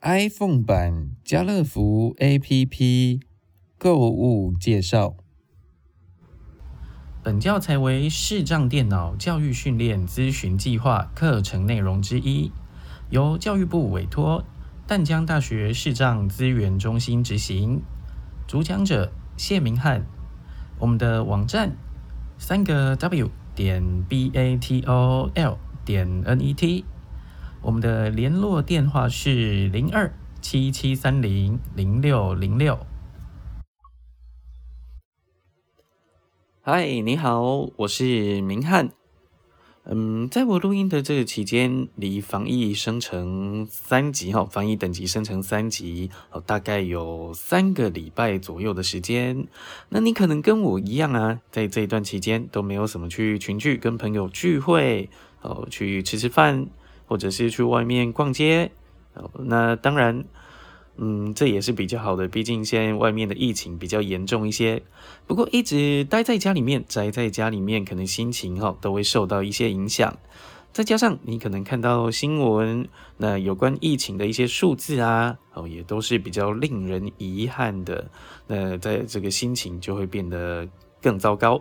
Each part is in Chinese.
iPhone 版家乐福 APP 购物介绍。本教材为视障电脑教育训练咨询计划课程内容之一，由教育部委托淡江大学视障资源中心执行。主讲者谢明翰。我们的网站三个 W 点 B A T O L 点 N E T。我们的联络电话是零二七七三零零六零六。嗨，你好，我是明翰。嗯，在我录音的这个期间，离防疫升成三级哈，防疫等级升成三级，哦，大概有三个礼拜左右的时间。那你可能跟我一样啊，在这一段期间都没有什么去群聚跟朋友聚会，哦，去吃吃饭。或者是去外面逛街，那当然，嗯，这也是比较好的。毕竟现在外面的疫情比较严重一些。不过一直待在家里面，宅在家里面，可能心情哈都会受到一些影响。再加上你可能看到新闻，那有关疫情的一些数字啊，哦，也都是比较令人遗憾的。那在这个心情就会变得更糟糕。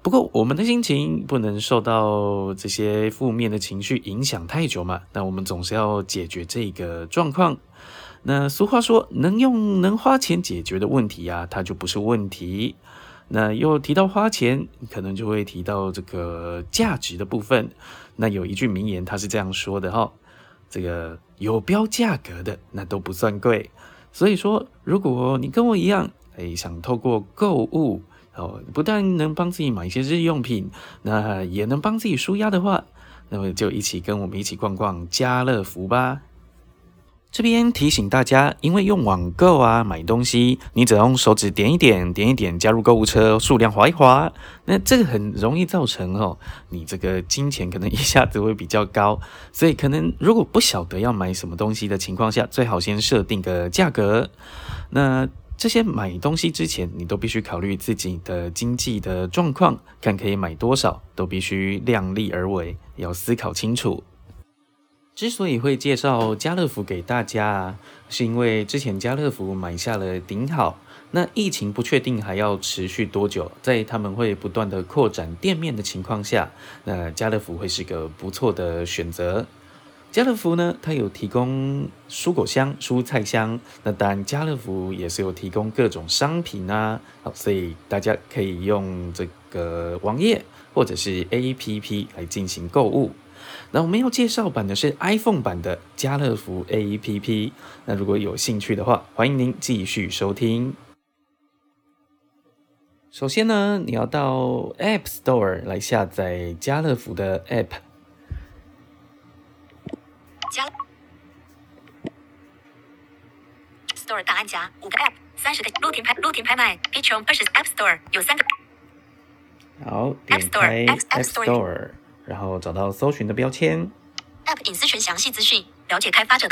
不过，我们的心情不能受到这些负面的情绪影响太久嘛？那我们总是要解决这个状况。那俗话说，能用能花钱解决的问题呀，它就不是问题。那又提到花钱，可能就会提到这个价值的部分。那有一句名言，它是这样说的哈：这个有标价格的，那都不算贵。所以说，如果你跟我一样，哎，想透过购物。哦，不但能帮自己买一些日用品，那也能帮自己舒压的话，那么就一起跟我们一起逛逛家乐福吧。这边提醒大家，因为用网购啊买东西，你只要用手指点一点，点一点加入购物车，数量划一划，那这个很容易造成哦，你这个金钱可能一下子会比较高，所以可能如果不晓得要买什么东西的情况下，最好先设定个价格。那这些买东西之前，你都必须考虑自己的经济的状况，看可以买多少，都必须量力而为，要思考清楚。之所以会介绍家乐福给大家，是因为之前家乐福买下了顶好，那疫情不确定还要持续多久，在他们会不断的扩展店面的情况下，那家乐福会是个不错的选择。家乐福呢，它有提供蔬果箱、蔬菜箱，那当然家乐福也是有提供各种商品啊，好，所以大家可以用这个网页或者是 APP 来进行购物。那我们要介绍版的是 iPhone 版的家乐福 APP，那如果有兴趣的话，欢迎您继续收听。首先呢，你要到 App Store 来下载家乐福的 App。加 Store 档案夹五个 App 三十个陆田拍陆田拍卖 p i t r o n 二十 App Store 有三个。好，点开 App Store，然后找到搜寻的标签。App 隐私权详细资讯，了解开发者。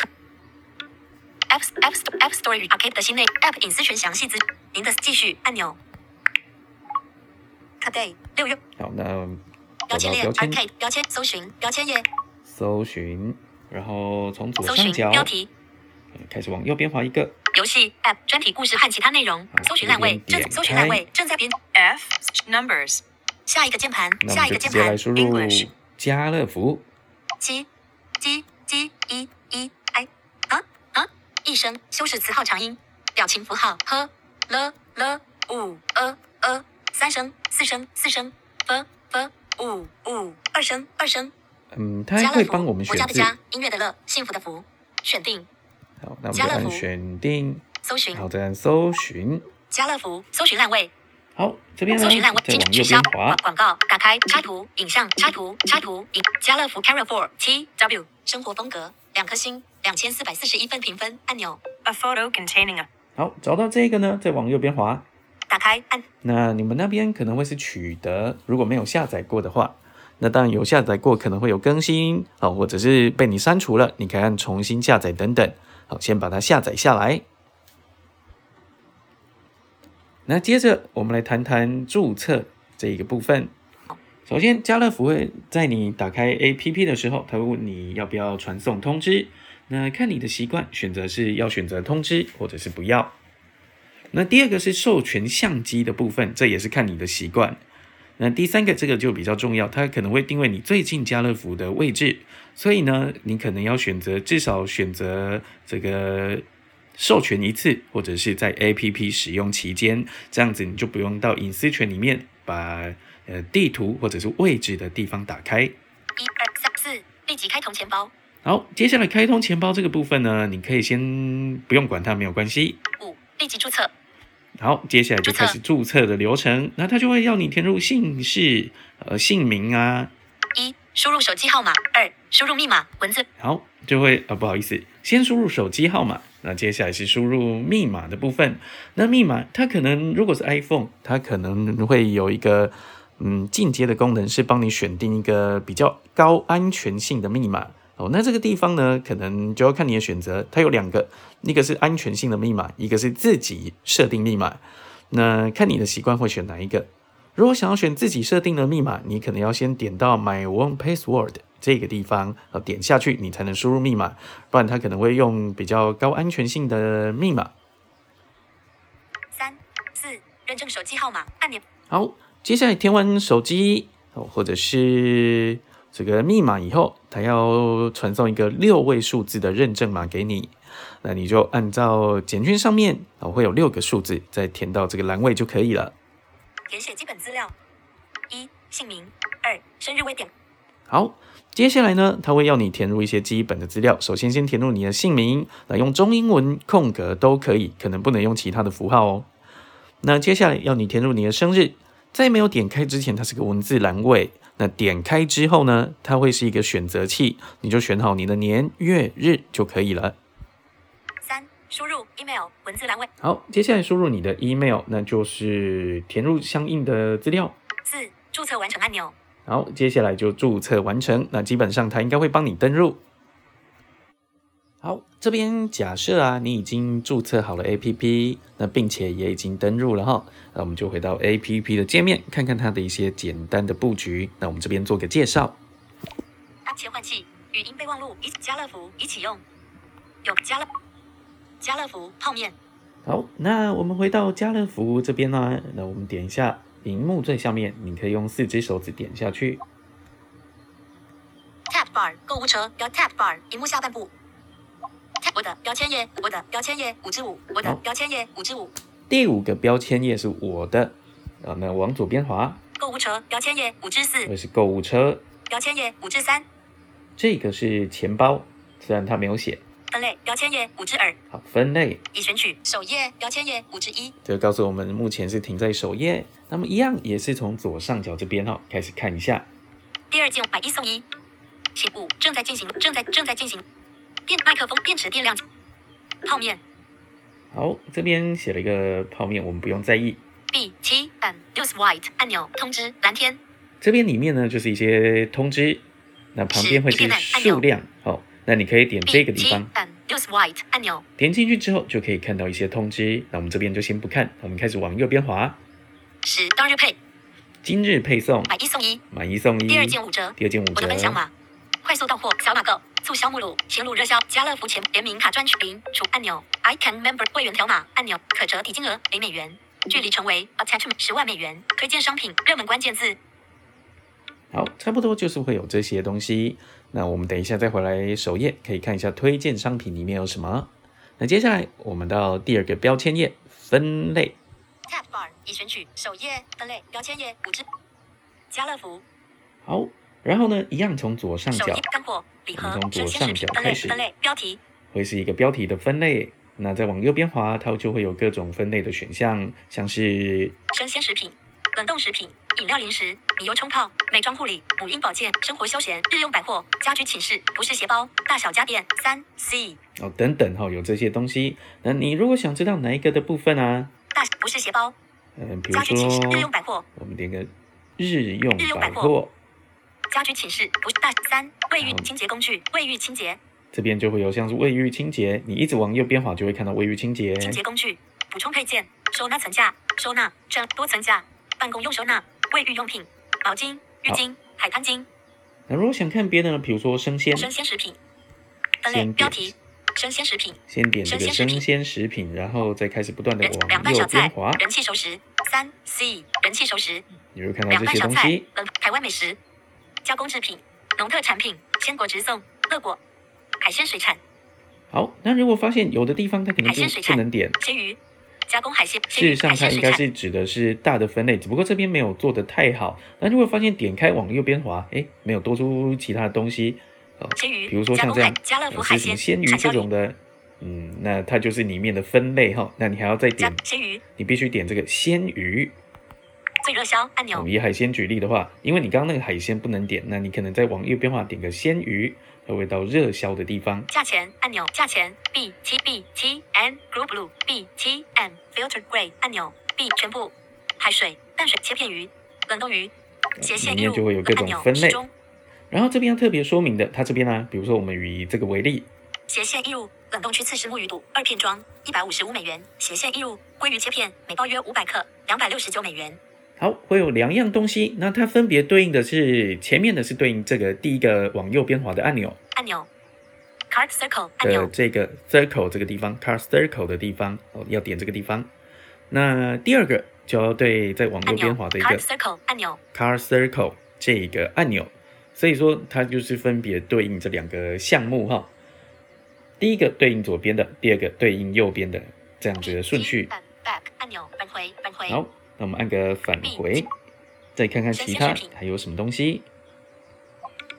App App App Store 与 Arcade 的新内 App 隐私权详细资您的继续按钮。Today 六月。好，那标签列 Arcade 标签搜寻标签页。搜寻。然后从左上角标题。开始往右边滑一个。游戏 App 专题故事和其他内容。搜寻烂位正搜寻烂位正在编 F Numbers 下一个键盘下一个键盘 English 家乐福。七 G G E E I 啊啊一声修饰词号长音表情符号呵了了五呃呃三声四声四声 f f 五五二声二声。嗯，它会帮我们选字。音乐的乐，幸福的福，选定。好，那我们按选定。搜寻。好，再按搜寻。家乐福，搜寻烂位。好，这边呢，再往右边滑。广告，打开插图，影像，插图，插图，影。家乐福 Carrefour T W 生活风格，两颗星，两千四百四十一分评分按钮。A photo containing a。好，找到这个呢，再往右边滑。打开按。那你们那边可能会是取得，如果没有下载过的话。那当然有下载过，可能会有更新啊，或者是被你删除了，你可以按重新下载等等。好，先把它下载下来。那接着我们来谈谈注册这一个部分。首先，家乐福会在你打开 APP 的时候，他会问你要不要传送通知。那看你的习惯，选择是要选择通知，或者是不要。那第二个是授权相机的部分，这也是看你的习惯。那第三个这个就比较重要，它可能会定位你最近家乐福的位置，所以呢，你可能要选择至少选择这个授权一次，或者是在 APP 使用期间，这样子你就不用到隐私权里面把呃地图或者是位置的地方打开。一二三四，立即开通钱包。好，接下来开通钱包这个部分呢，你可以先不用管它，没有关系。五，立即注册。好，接下来就开始注册的流程，那他就会要你填入姓氏、呃姓名啊。一，输入手机号码。二，输入密码。文字。好，就会啊不好意思，先输入手机号码，那接下来是输入密码的部分。那密码它可能如果是 iPhone，它可能会有一个嗯进阶的功能，是帮你选定一个比较高安全性的密码。哦，那这个地方呢，可能就要看你的选择。它有两个，一个是安全性的密码，一个是自己设定密码。那看你的习惯会选哪一个。如果想要选自己设定的密码，你可能要先点到 My One Password 这个地方，呃，点下去你才能输入密码，不然它可能会用比较高安全性的密码。三四，认证手机号码按钮。好，接下来填完手机哦，或者是。这个密码以后，它要传送一个六位数字的认证码给你，那你就按照简讯上面啊会有六个数字，再填到这个栏位就可以了。填写基本资料：一、姓名；二、生日微点。好，接下来呢，它会要你填入一些基本的资料。首先，先填入你的姓名，那用中英文空格都可以，可能不能用其他的符号哦。那接下来要你填入你的生日，在没有点开之前，它是个文字栏位。那点开之后呢，它会是一个选择器，你就选好你的年月日就可以了。三，输入 email 文字栏位。好，接下来输入你的 email，那就是填入相应的资料。四，注册完成按钮。好，接下来就注册完成，那基本上它应该会帮你登录。好，这边假设啊，你已经注册好了 APP，那并且也已经登录了哈，那我们就回到 APP 的界面，看看它的一些简单的布局。那我们这边做个介绍。切换器，语音备忘录，一家乐福一起用，有家乐家乐福泡面。好，那我们回到家乐福这边呢，那我们点一下屏幕最下面，你可以用四只手指点下去。Tap bar 购物车，要 Tap bar 屏幕下半部。我的标签页，我的标签页五之五，我的标签页五之五。第五个标签页是我的，啊，那往左边滑。购物车标签页五之四。这是购物车标签页五之三。这个是钱包，虽然它没有写。分类标签页五之二。好，分类。已选取首页标签页五之一。这告诉我们目前是停在首页。那么一样也是从左上角这边哈开始看一下。第二件买一送一，起步正在进行，正在正在进行。电麦克风电池电量泡面，好，这边写了一个泡面，我们不用在意。B 七按 use white 按钮通知蓝天，这边里面呢就是一些通知，那旁边会是数量，好，那你可以点这个地方按 use white 按钮，点进去之后就可以看到一些通知。那我们这边就先不看，我们开始往右边滑。十当日配，今日配送买一送一，买一送一，第二件五折，第二件五折，我的分享码，快速到货小马购。促销目录：前路热销，家乐福前联名卡专区零除按钮，I can member 会员条码按钮，可折抵金额零美元，距离成为 attachment 十万美元，推荐商品热门关键字。好，差不多就是会有这些东西。那我们等一下再回来首页，可以看一下推荐商品里面有什么。那接下来我们到第二个标签页分类，Tab bar 已选取首页分类标签页五只家乐福。好。然后呢，一样从左上角，从左上角开始，分类标题会是一个标题的分类。那再往右边滑，它就会有各种分类的选项，像是生鲜食品、冷冻食品、饮料零食、米油冲泡、美妆护理、母婴保健、生活休闲、日用百货、家居寝室、不是鞋包、大小家电、三 C 哦等等哈，有这些东西。那你如果想知道哪一个的部分啊？大不是鞋包，嗯，比如说日用百货，我们点个日用百货。家居寝室不是大三卫浴清洁工具卫浴清洁，这边就会有像是卫浴清洁，你一直往右边滑就会看到卫浴清洁。清洁工具补充配件收纳层架收纳这多层架办公用收纳卫浴用品毛巾浴巾海滩巾。那如果想看别的呢？比如说生鲜。生鲜食品分类标题，生鲜食品，先点这个生生鲜食品然后再开始不断的往右边滑，，人气熟食，三 C 人气熟食，你会看到这些东西。，本台湾美食，加工制品，农特产品，鲜果直送，乐果，海鲜水产，好，那如果发现有的地方它可能就不能点，鲜鱼，加工海鲜，事实上它应该是指的是大的分类，只不过这边没有做的太好。那如果发现点开往右边滑，哎，没有多出其他的东西，呃，鲜鱼，比如说像这样，家乐福海鲜，鲜鱼这种的，嗯，那它就是里面的分类哈。那你还要再加点，鲜鱼，你必须点这个鲜鱼。最热销按钮我们，以海鲜举例的话，因为你刚刚那个海鲜不能点，那你可能再往右边滑点个鲜鱼，它会到热销的地方。价钱按钮，价钱 B 七 B 七 N Group Blue B 七 N Filtered Gray 按钮 B 全部海水、淡水切片鱼、冷冻鱼、斜线里一入面就会有各种分类时钟然后这边要特别说明的，它这边呢、比如说我们以这个为例，斜线一入冷冻区刺身木鱼肚二片装一百五十五美元，斜线一入鲑鱼切片每包约五百克两百六十九美元。好，会有两样东西，那它分别对应的是前面的是对应这个第一个往右边滑的按钮按钮 Card Circle 按的钮这个 circle 这个地方，card circle 的地方哦，要点这个地方。那第二个就要对再往右边滑的一 Card 个 Circle 按钮，card circle 这个按钮，所以说它就是分别对应这两个项目哈。第一个对应左边的，第二个对应右边的，这样子的顺序。Back Back 按钮返回返回好，那我们按个返回，再看看其他还有什么东西。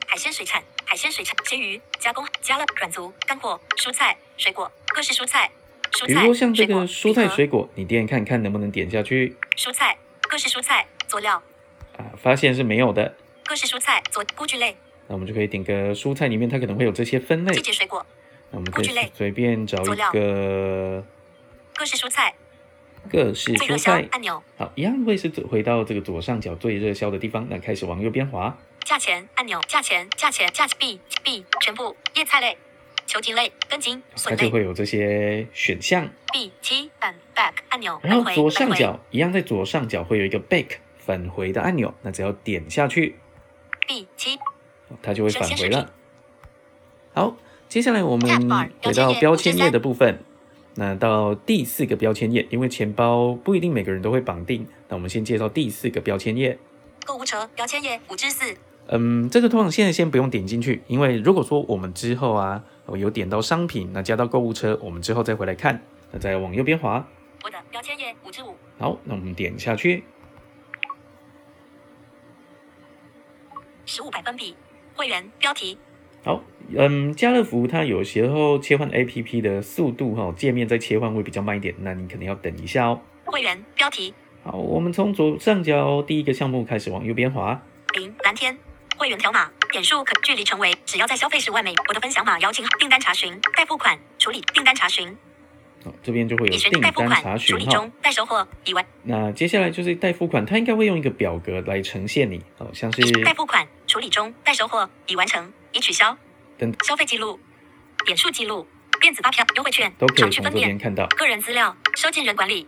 海鲜水产、海鲜水产、鲜鱼、加工、加乐、软足、干货、蔬菜、水果、各式蔬菜、蔬菜、比如说像这个蔬菜水果，你点点看看能不能点下去。蔬菜、各式蔬菜佐料、啊？发现是没有的，各式蔬菜佐菇具类、那我们就可以点个蔬菜里面它可能会有这些分类。季，节水果、那我们可以随便找一个各式蔬菜各式最热蔬菜。销按钮、好，一样会是回到这个左上角最热销的地方，那开始往右边滑。价钱按钮、价钱、价钱、价钱 B B 全部叶菜类、球茎类、根茎、它就会有这些选项，B T and back 按钮然后左上角一样在左上角会有一个 back 返回的按钮，那只要点下去，B T 它就会返回了。好，接下来我们回到标签页的部分。那到第四个标签页，因为钱包不一定每个人都会绑定，那我们先介绍第四个标签页。购物车标签页五之四嗯，这个通常现在先不用点进去，因为如果说我们之后啊我有点到商品，那加到购物车，我们之后再回来看，那再往右边滑。我的标签页五之五好，那我们点下去。十五百分比会员标题好，嗯，家乐福它有时候切换 APP 的速度哈、界面在切换会比较慢一点，那你可能要等一下哦。会员标题好，我们从左上角第一个项目开始往右边滑。零蓝天会员条码点数可距离成为只要在消费十万美我的分享码邀请订单查询待付款处理订单查询好，这边就会有订单查询哈。处理中待收货已完那接下来就是待付款，它应该会用一个表格来呈现你，哦，像是待付款处理中待收货已完成已取消等消费记录点数记录电子发票优惠券都可以常去分从这边看到。个人资料收件人管理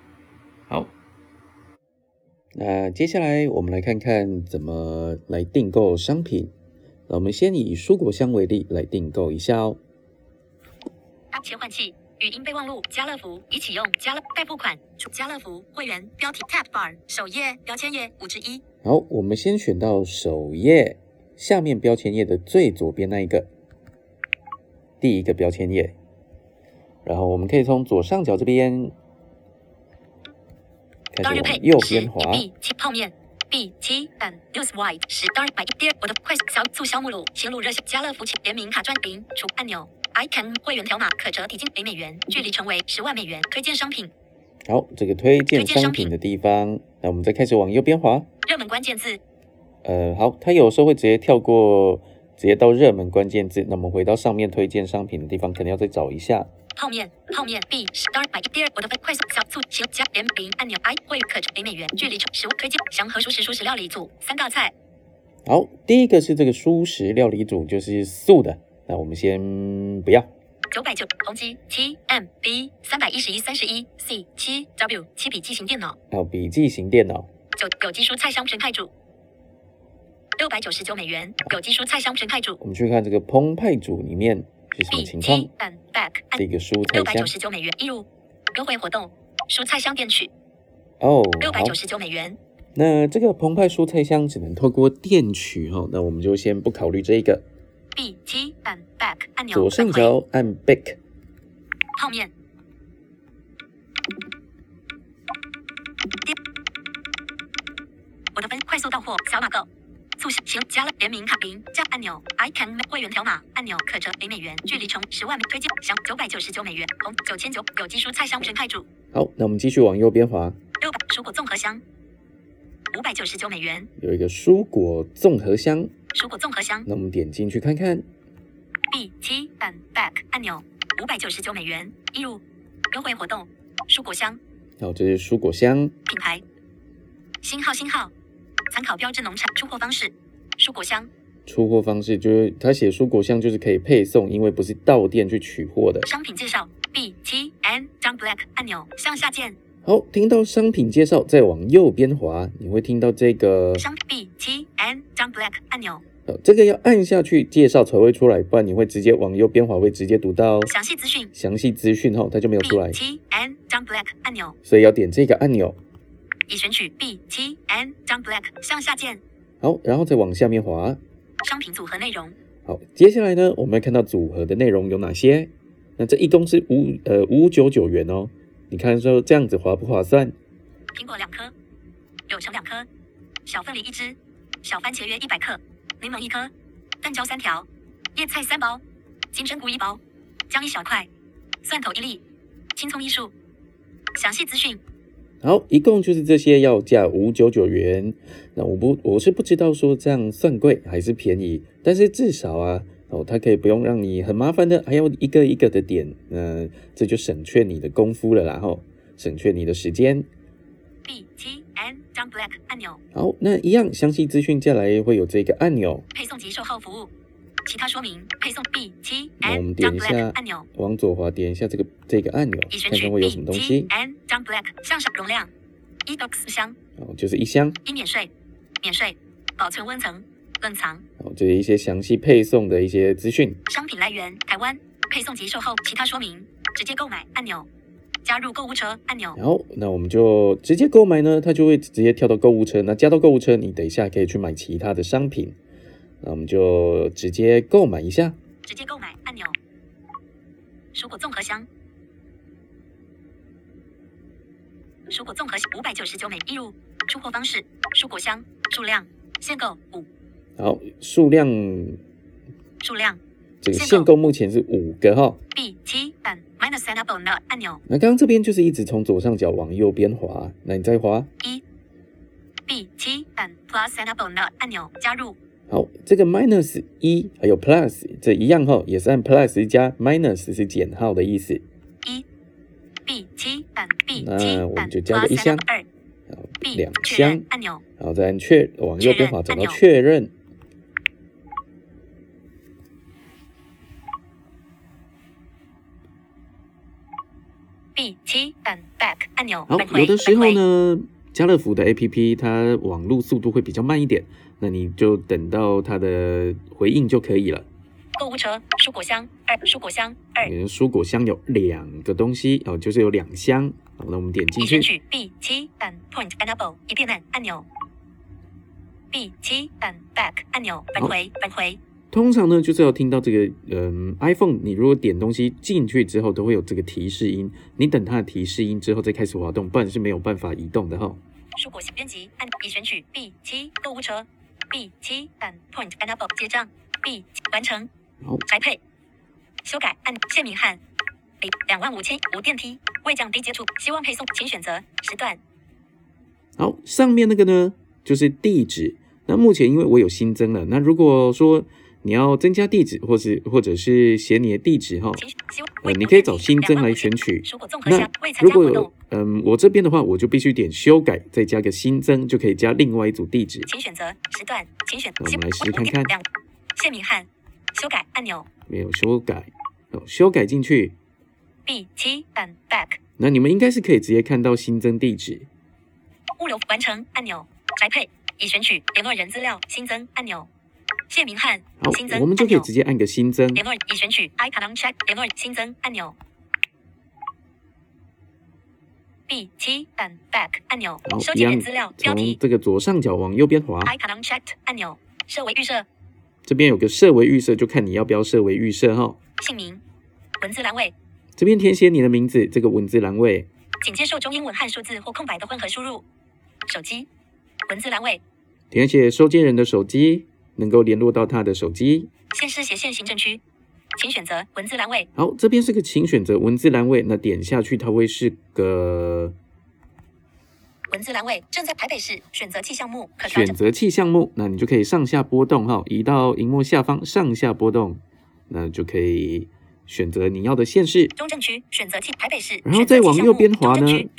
好，那接下来我们来看看怎么来订购商品。那我们先以蔬果箱为例来订购一下哦。App 切换器语音备忘录家乐福已启用家乐代付款家乐福会员标题 Tab Bar 首页标签页五之一好，我们先选到首页下面标签页的最左边那一个，第一个标签页。然后我们可以从左上角这边开始往右边滑。B 七泡面 B 七 and News White 十当日买一第二我的快小促销目录新路热线家乐福联名卡赚零除按钮 I can 会员条码可折抵近零美元距离成为十万美元推荐商品好，这个推荐商品的地方，那我们再开始往右边滑。热门关键字呃，好，它有时候会直接跳过，直接到热门关键字。那我们回到上面推荐商品的地方，可能要再找一下。泡面泡面 B 十当日买一第二我的快速小促新加联名按钮 I 会可折零美元距离成食物推荐祥和熟食熟食料理组三道菜好，第一个是这个蔬食料理组，就是素的。那我们先不要。九百九宏基七 M B 三百一十一三十一 C 七 W 七笔记型电脑还有笔记型电脑，九有机蔬菜香生态煮，六百九十九美元。有机蔬菜香生态煮，我们去看这个澎湃组里面是什么情况？这个蔬菜六百九十九美元，一入。优惠活动，蔬菜香店取。哦，好。六百九。十九美元。那这个澎湃蔬菜箱只能透过电取哈，那我们就先不考虑这个。B 七 and back 按钮左上角按 Back，泡面。我的分快速到货小马购，促销行加了联名卡零加按钮，I can 会员条码按钮可折零美元，距离从十万推荐享九百九十九美元，红九千九有机蔬菜香全开煮。好，那我们继续往右边滑，六百蔬果综合箱。五百九十九美元，有一个蔬果综合箱，蔬果综合箱。那我们点进去看看。B 七 and back 按钮。五百九十九美元，一入。优惠活动。蔬果箱。好，这是蔬果箱，品牌，星号星号，参考标志农产出货方式，蔬果箱。出货方式就是他写蔬果箱就是可以配送，因为不是到店去取货的。商品介绍 B T N John Black 按钮向下键，好，听到商品介绍，再往右边滑，你会听到这个，商 B T N John Black 按钮。呃，这个要按下去介绍才会出来，不然你会直接往右边滑，会直接读到详细资讯。详细资讯后，它就没有出来，T N John Black 按钮。所以要点这个按钮。已选取 B T N John Black 向下键，好，然后再往下面滑。商品组合内容好，接下来呢，我们会看到组合的内容有哪些？那这一共是五呃五九九元哦。你看说这样子划不划算？苹果两颗，柳橙两颗，小凤梨一只，小番茄约一百克，柠檬一颗，蛋椒三条，叶菜三包，金针菇一包，姜一小块，蒜头一粒，青葱一束。详细资讯好，一共就是这些，要价五九九元。那我不我是不知道说这样算贵还是便宜，但是至少啊，哦，它可以不用让你很麻烦的，还要一个一个的点，那、这就省却你的功夫了然后，省却你的时间。B T N John Black 按钮，好，那一样详细资讯下来会有这个按钮，配送及售后服务。其他说明，配送 B T 那我 N 们点一下按钮，往左滑点一下这个这个按钮，看看会有什么东西。N John Black 向上容量一 box 箱，哦，就是一箱，一免税，免税，保存温层，冷藏。哦，这是一些详细配送的一些资讯。商品来源台湾，配送及售后其他说明，直接购买按钮，加入购物车按钮。然后，那我们就直接购买呢，它就会直接跳到购物车。那加到购物车，你等一下可以去买其他的商品。那我们就直接购买一下。直接购买按钮。蔬果综合箱，蔬果综合五百九十九美一入，出货方式：蔬果箱，数量限购五，好，数量数量这个限购目前是五个哈。B 七版 minus enable 的按钮那刚刚这边就是一直从左上角往右边滑，那你再滑。一，B 七版 plus enable 的按钮加入好，这个 minus 一还有 plus 这一样哈，也是按 plus 加 minus 是减号的意思。一，B 七版 B 那我们就加个一箱二，，B 两箱，按钮然后再按确往右边滑，找到确认。B 七版 back 按钮好有的时候呢，家乐福的 APP 它网络速度会比较慢一点，那你就等到它的回应就可以了。购物车蔬果箱二，蔬果箱二，蔬果箱有两个东西哦，就是有两箱。好，那我们点进去，已选取 B 七版 point enable 一片按按钮，B 七版 back 按钮返回返回通常呢就是要听到这个，嗯，iPhone 你如果点东西进去之后，都会有这个提示音，你等它的提示音之后再开始滑动，不然是没有办法移动的哈。蔬果箱编辑按已选取 B 七购物车 B 七版 point enable 结账 B 完成好，宅配修改按谢明翰零两万五千无电梯未降低接触希望配送请选择时段好，上面那个呢就是地址。那目前因为我有新增了，那如果说你要增加地址，或是或者是写你的地址哈，呃，你可以找新增来选取。如果综合那箱未参如果有加活动，嗯，我这边的话，我就必须点修改，再加个新增，就可以加另外一组地址。请选择时段，请选。那我们来试试看看谢明翰修改按钮没有修改，哦，修改进去，B 七版 back 那你们应该是可以直接看到新增地址。物流完成按钮，宅配已选取联络人资料新增按钮，谢明翰好新增，我们就可以直接按个新增。联络已选取 icon on check 联络新增按钮。B 七 and back 按钮，收一样集人资料标从题这个左上角往右边滑，icon on checked 按钮。设为预设。这边有个设为预设，就看你要不要设为预设哈。姓名。文字栏位，这边填写你的名字，这个文字栏位，仅接受中英文和数字或空白的混合输入。手机。文字栏位。填写收件人的手机，能够联络到他的手机。县市斜线行政区，请选择文字栏位。好，这边是个请选择文字栏位，那点下去它会是个文字栏位正在台北市选择器项目可选择器项目，那你就可以上下波动哈，移到荧幕下方上下波动，那就可以选择你要的县市，中正区选择器台北市，然后再往右边滑呢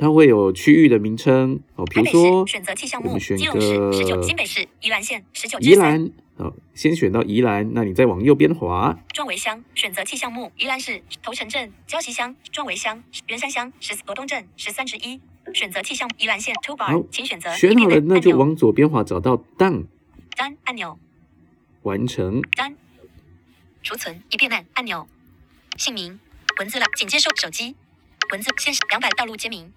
它会有区域的名称哦，比如说选择器项目，我们选基隆市个十九，新北市宜兰县十九宜兰，哦，先选到宜兰，那你再往右边滑，壮围乡选择器项目，宜兰市头城镇、礁溪乡、壮围乡、圆山乡、十四罗东镇十三之一。选择器项目，宜兰县 Two 好 Bar，请选择选好了，那就往左边滑，找到 Done 单按钮，完成。单。储存一变按按钮，姓名。文字栏，请接受手机。文字先两百道路签名，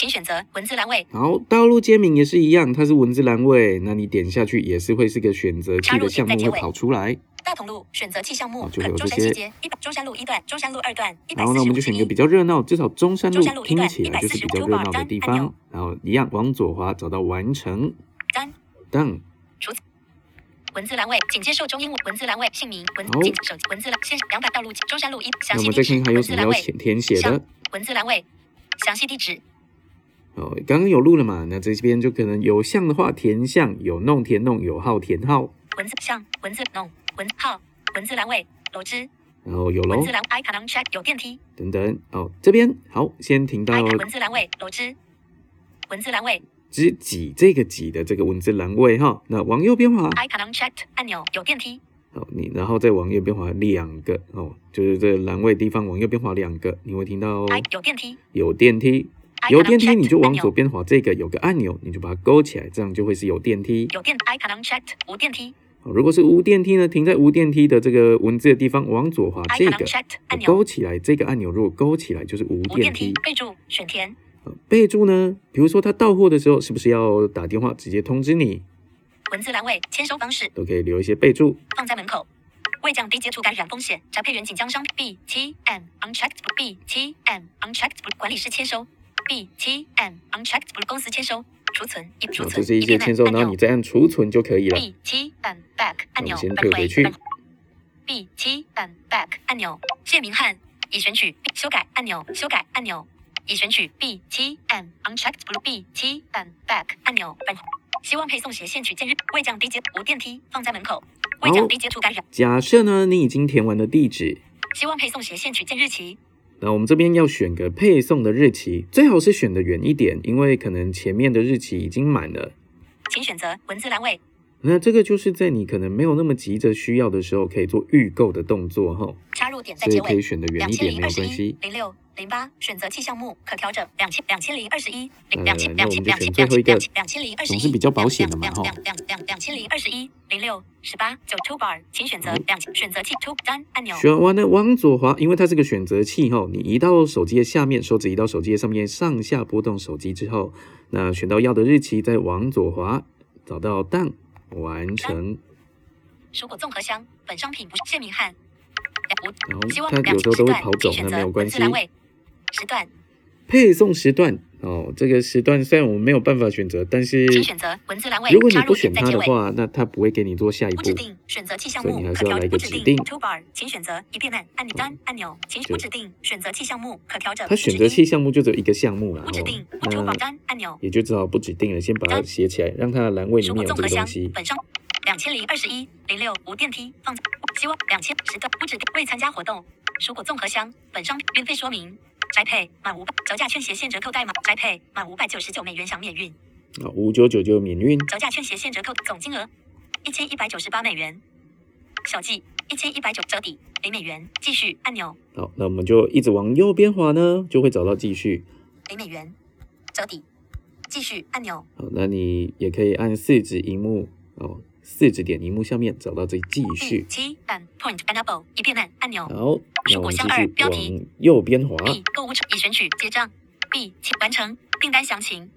请选择文字栏位。好，道路街名也是一样，它是文字栏位，那你点下去也是会是个选择器的项目会跑出来。大同路选择器项目，哦就有这些。中山路一段、中山路二段然后呢，我们就选一个比较热闹，至少中山路中山路一段听起来就是比较热闹的地方。然后一样往左滑，找到完成。单 Done。文字栏位，仅接受中英文。文字栏位姓名。文好。仅手机文字栏先两百道路中山路一详那我们再看看有什么要填填写的。文字栏位详细地址哦，刚刚有录了嘛？那这边就可能有像的话填像，有弄填弄，有号填号，文字像文字弄文号文字栏位楼支然后有楼。文字栏 icon on check 有电梯。等等。哦，这边好，先停到文字栏位楼支文字栏位。只几这个几的这个文字栏位哈。那往右边滑，icon on check 按钮有电梯。好，你然后再往右边滑两个哦，就是这个栏位地方往右边滑两个，你会听到哦。有电梯。有电梯有电梯你就往左边滑，这个有个按钮，你就把它勾起来，这样就会是有电梯。有电 icon on check 无电梯。哦如果是无电梯呢，停在无电梯的这个文字的地方，往左滑这个按钮。勾起来，这个按钮如果勾起来就是无无电梯。电梯备注选填。呃备注呢，比如说他到货的时候，是不是要打电话直接通知你，文字栏位签收方式。都可以留一些备注。放在门口。为降低接触感染风险，宅配员请将商 B T M unchecked B T M unchecked 管理室签收 B 七 M unchecked 公司签收储存一储好，存这是一些签收，然后你再按储存就可以了。B T M back 按钮我们先退回去。B T M back 按钮谢明翰已选取修改按钮修改按钮已选取。B T M unchecked blue btm back 按钮本希望配送斜线取件日未降低接无电梯放在门口未降低接触感染假设呢，你已经填完了地址，希望配送斜线取件日期那我们这边要选个配送的日期，最好是选的远一点，因为可能前面的日期已经满了。请选择文字栏位那这个就是在你可能没有那么急着需要的时候，可以做预购的动作哈，插入点在所以结尾可以选的远两一点没有关系。零六零八选择器项目可调整两千两千零二十一零呃两千两千两千选最后一个两千零二十一总是比较保险的嘛两吼两两千零二十一零六十八九 two bar，请选择两选择器 two 单按钮。选完了往左滑，因为它是个选择器哈，你移到手机的下面，手指移到手机的上面，上下拨动手机之后，那选到要的日期，再往左滑，找到档完成。蔬果综合箱本商品不是谢明翰然后无希望它两有时候都会跑走那没有关系。时段。配送时段哦，这个时段虽然我们没有办法选择，但是请选择文字栏位如果你不选。它的话，那它不会给你做下一步不指。定选择器项所以你还目可调是要来一个不指指定 two bar，请选择一变按按钮单按钮，请就不指定选择器项目可调整。它选择器项目就只有一个项目了不指定哦，不 bar 那单按钮。也就只好不指定了，先把它写起来，让它的栏位里蔬面有这个东西。本上两千零二十一零六无电梯放希望两千时段不指定未参加活动。蔬果综合箱本商品运费说明。宅配满五百折价券斜线折扣代码宅配满五百九十九美元享免运，啊，五九九就免运。折价券斜线折扣总金额一千一百九十八美元，小计一千一百九折抵零美元，继续按钮好，那我们就一直往右边滑呢，就会找到继续。零美元折抵，继续按钮好，那你也可以按四指荧幕哦，四指点荧幕下面找到这继续。七按 Point Enable 一变按按钮。好，那蔬果箱我们继续二标题往右边滑。B 购物车已选取结账。B 七完成订单详情。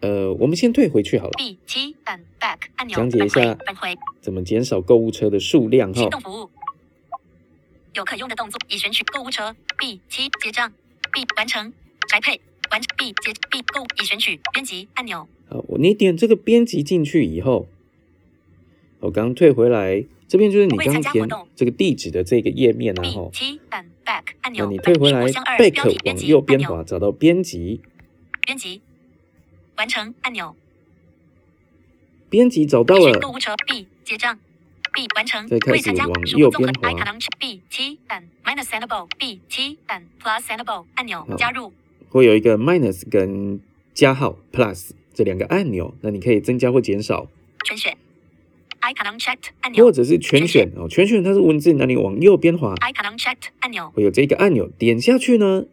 呃，我们先退回去好了，B 七按 Back 按钮。讲解一下返回返回怎么减少购物车的数量哈行。动服务。有可用的动作已选取购物车。B 七结账。B 完成宅配完成 B 结 B 购物已选取编辑按钮。好，你点这个编辑进去以后，我刚刚退回来，这边就是你未刚刚填这个地址的这个页面啊 B 哈。七按 Back 按那。你退回来，Back 往右边滑，找到编辑，编辑完成按钮。编辑找到了购。物车 B 结账。B 完成再开始往右边滑 B 七按 minus sendable B 七按 plus sendable 按钮好加入会有一个 minus 跟加号 plus 这两个按钮，那你可以增加或减少，全选 icon checked 按钮。或者是全选哦。全选它是文字，那你往右边滑，icon 按钮。会有这个按钮，点下去呢，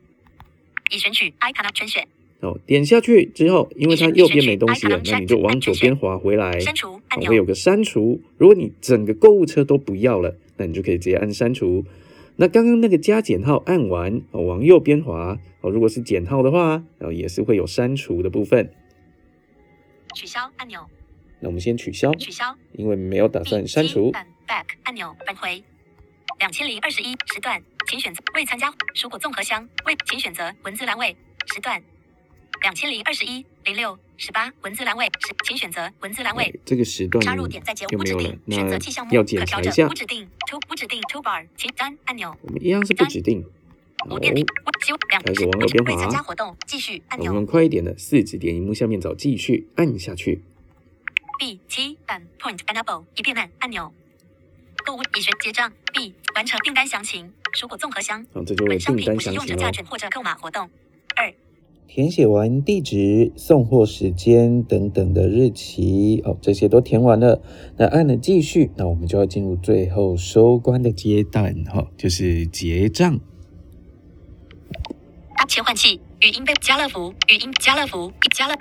已选取 icon 全选。哦，点下去之后，因为它右边没东西了，那你就往左边滑回来，删除按钮。哦会有个删除。如果你整个购物车都不要了，那你就可以直接按删除。那刚刚那个加减号按完哦，往右边滑。哦，如果是减号的话，然后也是会有删除的部分。取消按钮那我们先取消，取消因为没有打算删除。按 back 按钮返回两千零二十一时段，请选择未参加蔬果综合箱未，请选择文字栏位时段两千零二十一零六十八文字栏位时，请选择文字栏位。这个时段插入点在节就没有了无指定，，选择那器项目要可调整检查一下无。指定 to 无指定 to bar 请单按钮我们一样是不指定。好无，电力修两开始往右边滑未参加活动继续按钮我们快一点的，四指点荧幕下面找继续，按下去。B 七版 Point 变按按钮。购物已选结账 B 完成订单详情蔬果综合箱。然后这就会本商订单详情或者购码活动。二。填写完地址、送货时间等等的日期哦，这些都填完了。那按了继续，那我们就要进入最后收官的阶段哈、哦，就是结账。切换器语音被家乐福语音家乐福家乐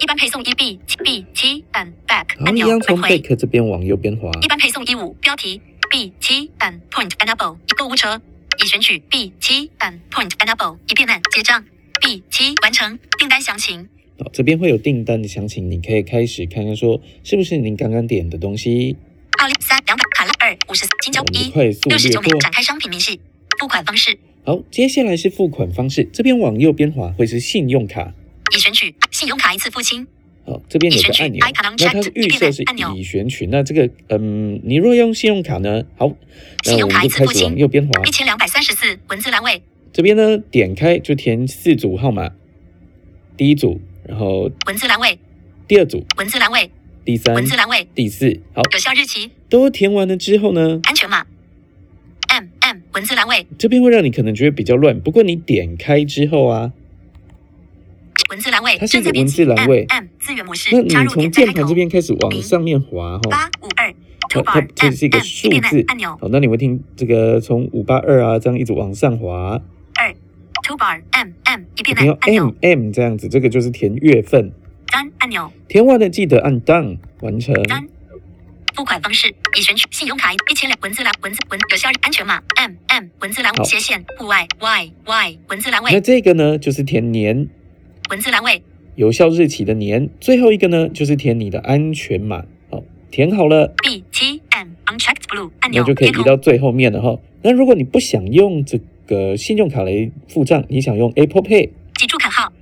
一般配送一 B B 七按 Back，按钮一样从返回 Back 这边往右边滑。一般配送一五标题 B 七按 Point Enable 购物车已选取 B 七按 Point Enable 一变按结账 B 七完成订单详情好，这边会有订单的详情，你可以开始看看说是不是您刚刚点的东西。二零三两百卡拉二五十金交我们就一六十九略过美展开商品明细付款方式好，接下来是付款方式，这边往右边滑会是信用卡。已选取信用卡一次付清。好，这边有个按钮。那它是预设是已选取。那这个，嗯，你如果要用信用卡呢？好，那信用卡我们就开始一次付清往右边滑。一，千两百三十四文字栏位。这边呢点开就填四组号码，第一组，然后文字栏位第二组，文字栏位第三文、字栏位第四，好，有效日期。都填完了之后呢，安全码 M M 文字栏位这边会让你可能觉得比较乱，不过你点开之后啊，文字栏位它是一个文字栏位。M 资源模式那你从键盘这边开始往上面滑哈。八五二它它这是一个数字。按钮。好，那你会听这个从五八二啊这样一直往上滑，二 Toolbar M M 一变按按钮。M M 这样子，这个就是填月份。单按钮。填完了记得按 Done 完成。单付款方式已选取信用卡一千两文字栏文字文有效安全码。M M 文字栏好。斜线户外 Y Y 文字栏位。那这个呢就是填年文字栏位有效日期的年，最后一个呢就是填你的安全码。好，填好了，B 七 M unchecked blue 按钮那就可以移到最后面了哈。那如果你不想用这个信用卡来付账，你想用 Apple Pay，记住卡号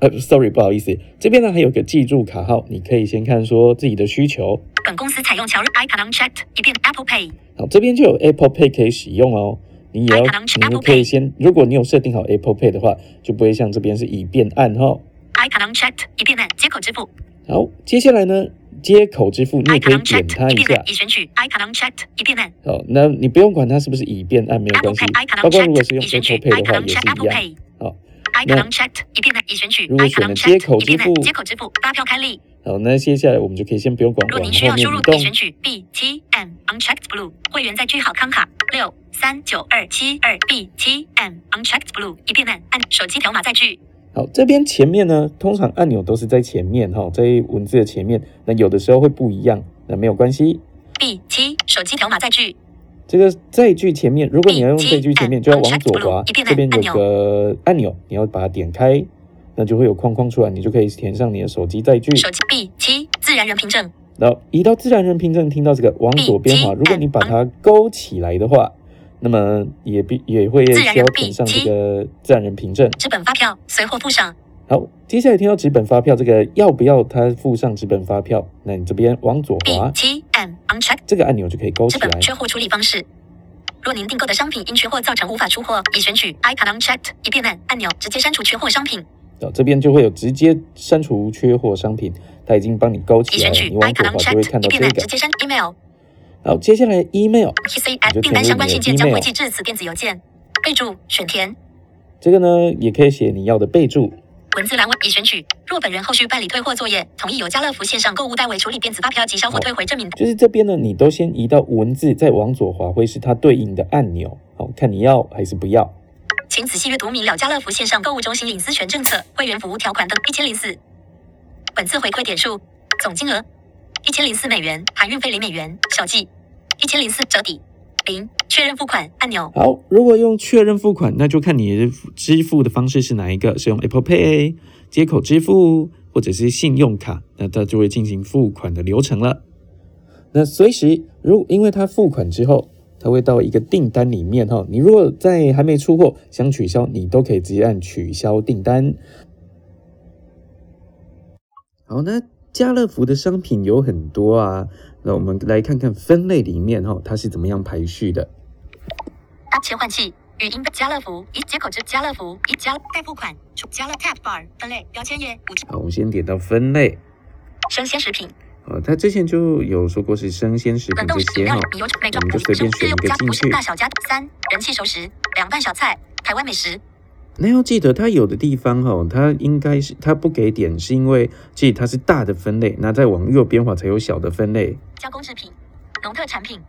呃，sorry，不好意思，这边呢还有个记住卡号，你可以先看说自己的需求。本公司采用乔日 icon unchecked 以便 Apple Pay 好，这边就有 Apple Pay 可以使用哦。你也要你可以先如果你有设定好 apple pay 的话就不会像这边是已变暗哈 icon 以变暗接口支付。好接下来呢接口支付你也可以点它一下。已选取。icon 变暗。好那你不用管它是不是已变暗没有关系。包括如果是用 apple pay 的话也是一样。好 icon 变暗选取。如果是接口支付接口支付。发票开立。好，那接下来我们就可以先不用管若往您需要输入后面移动已。选取 B T M unchecked blue 会员在句好康卡六三九二七二 B T M unchecked blue 以便按按手机条码载具好，这边前面呢，通常按钮都是在前面哈，在文字的前面。那有的时候会不一样，那没有关系。B 七手机条码载具这个载具前面，如果你要用载具前面，就要往左滑这边有个按钮，你要把它点开，那就会有框框出来，你就可以填上你的手机载具。手机 B 七自然人凭证然后移到自然人凭证，听到这个往左边滑，如果你把它勾起来的话，那么也必也会需要填上这个自然人凭证。纸本发票随货附上好，接下来听到纸本发票，这个要不要它附上纸本发票？那你这边往左滑，七 M uncheck 这个按钮就可以勾起来。缺货处理方式。若您订购的商品因缺货造成无法出货，已选取 Icon unchecked 以便按按钮直接删除缺货商品。哦，这边就会有直接删除缺货商品，它已经帮你勾起来了。你往左 Icon 滑就会看到这个直。接删 email。好，接下来 email 就订单相关信件将回寄至此电子邮件。备注选填。这个呢，也可以写你要的备注。文字栏位已选取。若本人后续办理退货作业，同意由家乐福线上购物代为处理电子发票及销货退回证明。就是这边呢，你都先移到文字，再往左滑，会是它对应的按钮。好看你要还是不要。请仔细阅读明了家乐福线上购物中心隐私权政策、会员服务条款等一千零四。本次回馈点数总金额一千零四美元，含运费零美元，小计一千零四折抵零。确认付款按钮。好，如果用确认付款，那就看你支付的方式是哪一个，是用 Apple Pay 接口支付，或者是信用卡，那它就会进行付款的流程了。那随时，如因为它付款之后，它会到一个订单里面哈，你如果在还没出货想取消，你都可以直接按取消订单。好，那家乐福的商品有很多啊，那我们来看看分类里面哈，它是怎么样排序的。App 切换器，语音家乐福一接口之家乐福一家待付款家乐 Tap Bar 分类标签页好，我们先点到分类。生鲜食品呃，他之前就有说过是生鲜食品这些哈我们就随便选一个加进去大小家三人气熟食凉拌小菜台湾美食那要记得，它有的地方哈，它应该是它不给点，是因为其实它是大的分类，那再往右边滑才有小的分类。加工制品农特产品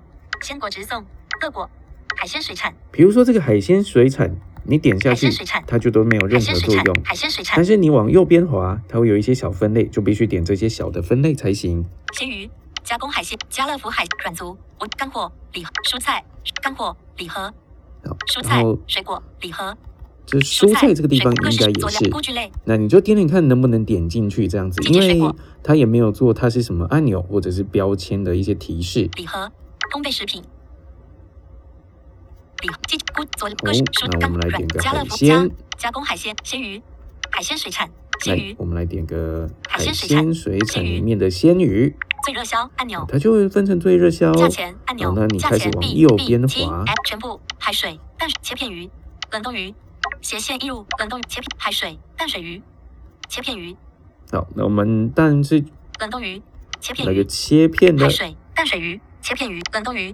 鲜果直送乐果海鲜水产比如说这个海鲜水产，你点下去它就都没有任何作用。海鲜水产。但是你往右边滑，它会有一些小分类，就必须点这些小的分类才行。鲜鱼加工海鲜家乐福海软足无干货礼盒蔬菜干货礼盒。好，蔬菜水果礼盒。这蔬菜这个地方应该也是。那你就点点看能不能点进去这样子，因为它也没有做它是什么按钮或者是标签的一些提示。礼盒烘焙食品礼盒鸡菇佐料好各式蔬那我干软们来点个家乐福海鲜加加工海鲜鲜鱼海鲜水产鲜鱼，我们来点个海海鲜水产里面的鲜鱼，最热销按钮。它就会分成最热销。价钱按钮好，那你价钱开始往右边滑全部海水淡水切片鱼冷冻鱼斜线一入冷冻鱼切片海水淡水鱼切片鱼好，那我们当然是冷冻鱼切片来个鱼切片的海，水淡水鱼切片鱼冷冻鱼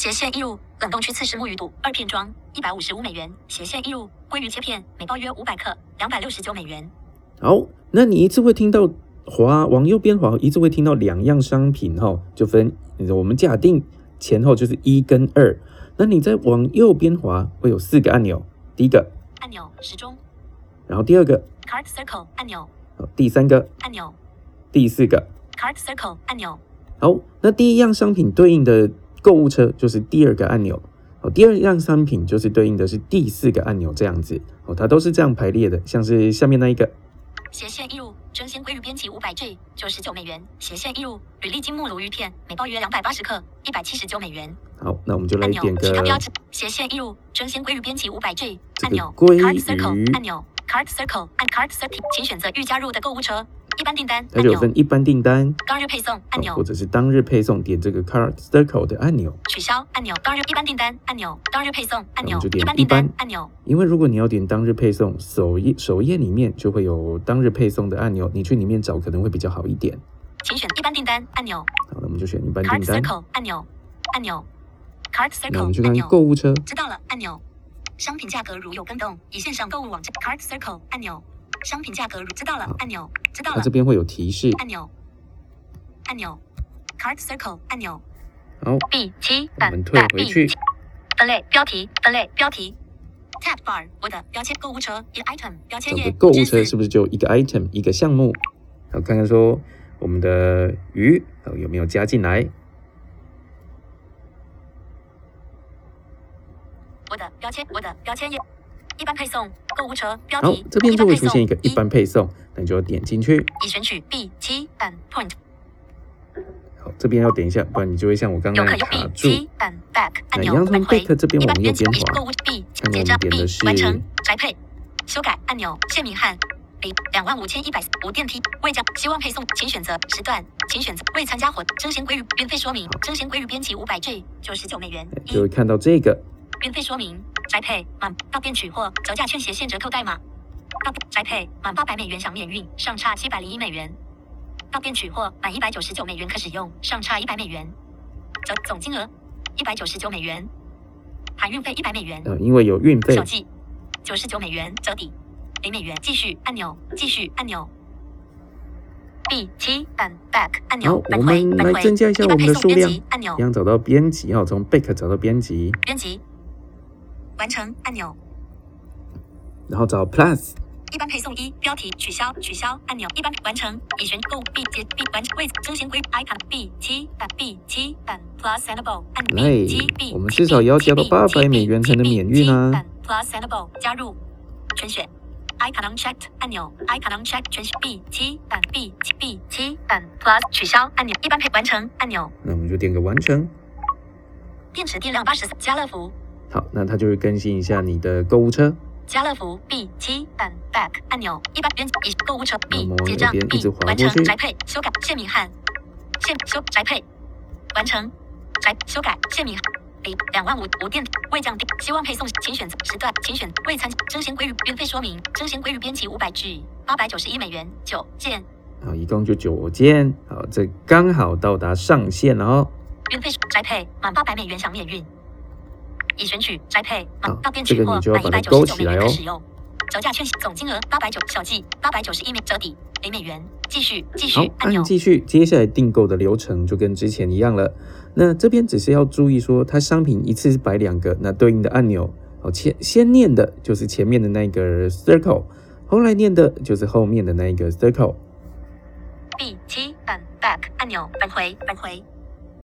斜线一入冷冻区刺式木鱼肚二片装一百五十五美元斜线一入鲑鱼切片每包约五百克两百六十九美元好，那你一次会听到滑往右边滑，一次会听到两样商品哈，就分我们假定前后就是一跟二，那你再往右边滑会有四个按钮，第一个，按钮时钟然后第二个，Card Circle 按钮好第三个，按钮第四个。Card Circle 按钮好，那第一样商品对应的购物车就是第二个按钮，哦，第二样商品就是对应的是第四个按钮，这样子，哦，它都是这样排列的，像是下面那一个，斜线一入真鲜鲑鱼编辑五百 G 九十九美元。斜线一入履历金目鲈鱼片每包约两百八十克一百七十九美元。好，那我们就来点个其他标。志斜线一入真鲜鲑鱼编辑五百 G 这个按钮鲑 Card 鱼。Circle 按钮 Card Circle 按 Card Circle 请选择预加入的购物车一般订单它就有按钮。分一般订单，当日配送按哦钮。或者是当日配送，点这个 Card Circle 的按钮，取消按钮。当日一般订单按钮当日配送按钮。就点一般订单按钮。因为如果你要点当日配送，首页首页里面就会有当日配送的按钮，你去里面找可能会比较好一点。请选一般订单按钮。好，那我们就选一般订单，Circle 按钮。按钮。Card 那我们 Circle 去看按钮。购物车，知道了，按钮。商品价格如有更动，以线上购物网站。Card Circle 按钮。商品价格如知道了，按钮。知道了那这，边会有提示，按钮。按钮。Card Circle 按钮。好，B 七我们退回去，分类标题分类标题。Tab Bar 我的标签购物车一 item 标签页购物车是不是就一个 item 一个项目？好，看看说我们的鱼哦有没有加进来？我的标签我的标签页一般配送购物车标好题，这边就会出现一个一。般配送，那你就要点进去。已选取 B 七版 Point 好，这边要点一下，不然你就会像我刚刚卡 B 住。七版 Back 按钮那一样从返回 Back 这边往右边物看我们点的是完成宅配。修改按钮谢明翰零两万五千一百无电梯。未将希望配送，请选择时段，请选择未参加活征贤归于运费说明，征贤归于编辑五百 G 九十九美元。一就会看到这个，运费说明，宅配满到店取货，折价券携现折扣代码。到宅配满八百美元享免运，上差七百零一美元。到店取货满一百九十九美元可使用，上差一百美元。折总金额一百九十九美元，含运费一百美元。呃，因为有运费手，记九十九美元折抵零美元。继续按钮，继续按钮。B 七版 back 按钮好，返我们回返回来增加一下我们的数量按钮一样找到编辑哈，从 Back 找到编辑，编辑完成按钮。然后找 Plus，一般配送一标题取消取消按钮一般完成已选购 B 结 B 完成位征贤归 icon B 七版 B 七版 Plus Sendable 按七 B 我们至少也要加到800美元才能免运啊。Plus Sendable 加入全选。Icon unchecked 按钮。Icon unchecked 全选 B 七版 B 七 B 七版 Plus 取消按钮一般配完成按钮。那我们就点个完成。电池电量八十四家乐福好，那它就会更新一下你的购物车。家乐福 B 七版 Back 按钮，一般编辑购物车 B 结账 B 完成宅配修改谢明翰谢修宅配完成宅修改谢明翰零两万五无电未降低，希望配送，请选择时段，请选未参征贤鲑鱼运费说明，征贤鲑鱼编辑五百 G 八百九十一美元九件好，一共就九件，好，这刚好到达上限了哦。运费宅配满八百美元享免运，已选取宅配到店这个取货满一百九十九美元可使用，折价券总金额八百九小计八百九十一美折抵零美元，继续继续，按钮。继续，接下来订购的流程就跟之前一样了。那这边只是要注意说，它商品一次是摆两个，那对应的按钮，好，前先念的就是前面的那个 circle，后来念的就是后面的那一个 circle。B 七版 back 按钮返回返回